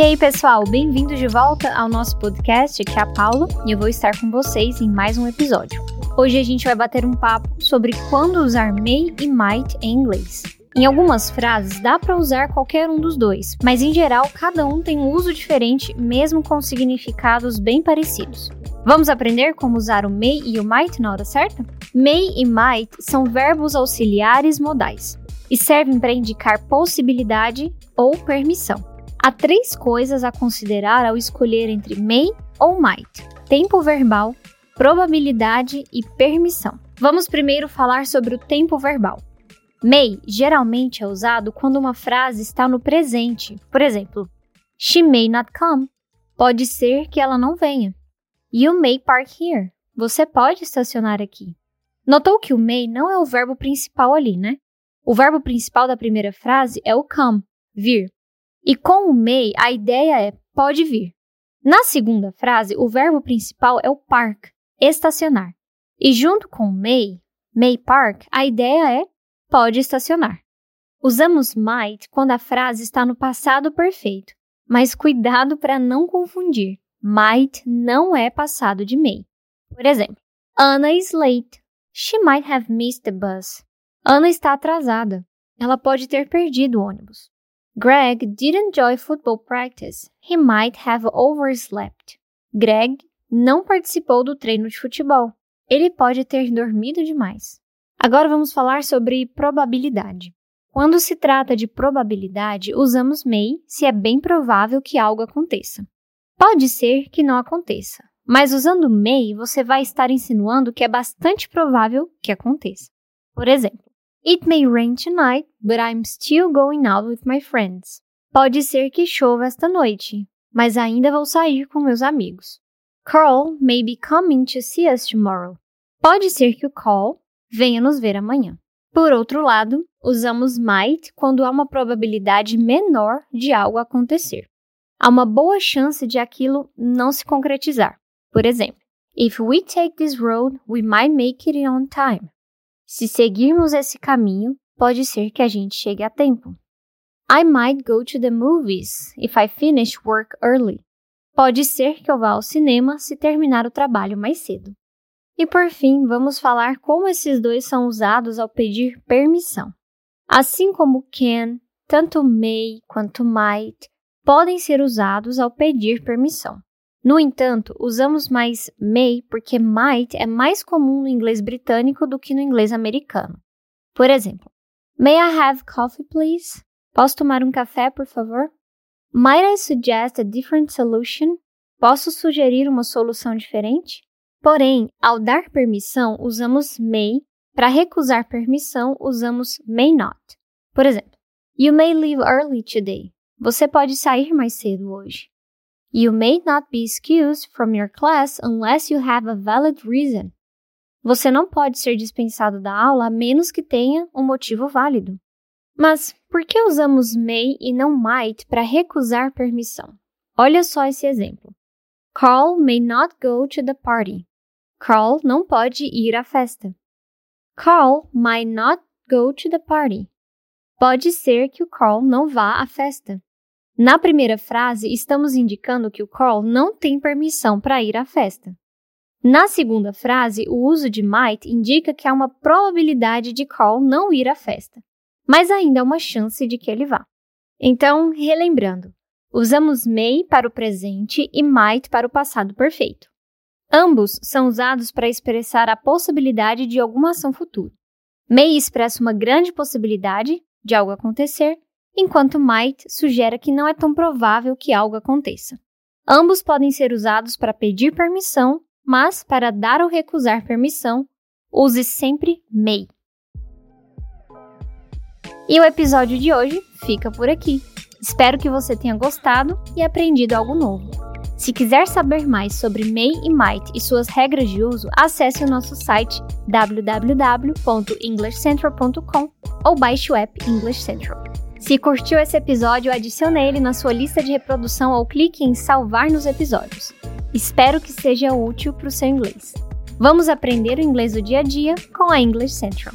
E aí, pessoal, bem-vindos de volta ao nosso podcast, aqui é a Paula, e eu vou estar com vocês em mais um episódio. Hoje a gente vai bater um papo sobre quando usar may e might em inglês. Em algumas frases dá para usar qualquer um dos dois, mas em geral cada um tem um uso diferente, mesmo com significados bem parecidos. Vamos aprender como usar o may e o might na hora certa? May e might são verbos auxiliares modais e servem para indicar possibilidade ou permissão. Há três coisas a considerar ao escolher entre may ou might: tempo verbal, probabilidade e permissão. Vamos primeiro falar sobre o tempo verbal. May geralmente é usado quando uma frase está no presente. Por exemplo, She may not come. Pode ser que ela não venha. You may park here. Você pode estacionar aqui. Notou que o may não é o verbo principal ali, né? O verbo principal da primeira frase é o come, vir. E com o may, a ideia é pode vir. Na segunda frase, o verbo principal é o park, estacionar. E junto com may, may park, a ideia é pode estacionar. Usamos might quando a frase está no passado perfeito, mas cuidado para não confundir. Might não é passado de may. Por exemplo, Anna is late. She might have missed the bus. Ana está atrasada. Ela pode ter perdido o ônibus. Greg didn't enjoy football practice. He might have overslept. Greg não participou do treino de futebol. Ele pode ter dormido demais. Agora vamos falar sobre probabilidade. Quando se trata de probabilidade, usamos may se é bem provável que algo aconteça. Pode ser que não aconteça, mas usando may você vai estar insinuando que é bastante provável que aconteça. Por exemplo, It may rain tonight, but I'm still going out with my friends. Pode ser que chova esta noite, mas ainda vou sair com meus amigos. Carl may be coming to see us tomorrow. Pode ser que o Carl venha nos ver amanhã. Por outro lado, usamos might quando há uma probabilidade menor de algo acontecer. Há uma boa chance de aquilo não se concretizar. Por exemplo, if we take this road, we might make it on time. Se seguirmos esse caminho, pode ser que a gente chegue a tempo. I might go to the movies if I finish work early. Pode ser que eu vá ao cinema se terminar o trabalho mais cedo. E por fim, vamos falar como esses dois são usados ao pedir permissão. Assim como can, tanto may quanto might podem ser usados ao pedir permissão. No entanto, usamos mais may porque might é mais comum no inglês britânico do que no inglês americano. Por exemplo, May I have coffee, please? Posso tomar um café, por favor? Might I suggest a different solution? Posso sugerir uma solução diferente? Porém, ao dar permissão, usamos may. Para recusar permissão, usamos may not. Por exemplo, You may leave early today. Você pode sair mais cedo hoje. You may not be excused from your class unless you have a valid reason. Você não pode ser dispensado da aula a menos que tenha um motivo válido. Mas por que usamos may e não might para recusar permissão? Olha só esse exemplo. Carl may not go to the party. Carl não pode ir à festa. Carl might not go to the party. Pode ser que o Carl não vá à festa. Na primeira frase, estamos indicando que o Carl não tem permissão para ir à festa. Na segunda frase, o uso de might indica que há uma probabilidade de Carl não ir à festa, mas ainda há uma chance de que ele vá. Então, relembrando, usamos may para o presente e might para o passado perfeito. Ambos são usados para expressar a possibilidade de alguma ação futura. May expressa uma grande possibilidade de algo acontecer enquanto might sugere que não é tão provável que algo aconteça. Ambos podem ser usados para pedir permissão, mas para dar ou recusar permissão, use sempre may. E o episódio de hoje fica por aqui. Espero que você tenha gostado e aprendido algo novo. Se quiser saber mais sobre May e Might e suas regras de uso, acesse o nosso site www.englishcentral.com ou baixe o app English Central. Se curtiu esse episódio, adicione ele na sua lista de reprodução ou clique em salvar nos episódios. Espero que seja útil para o seu inglês. Vamos aprender o inglês do dia a dia com a English Central.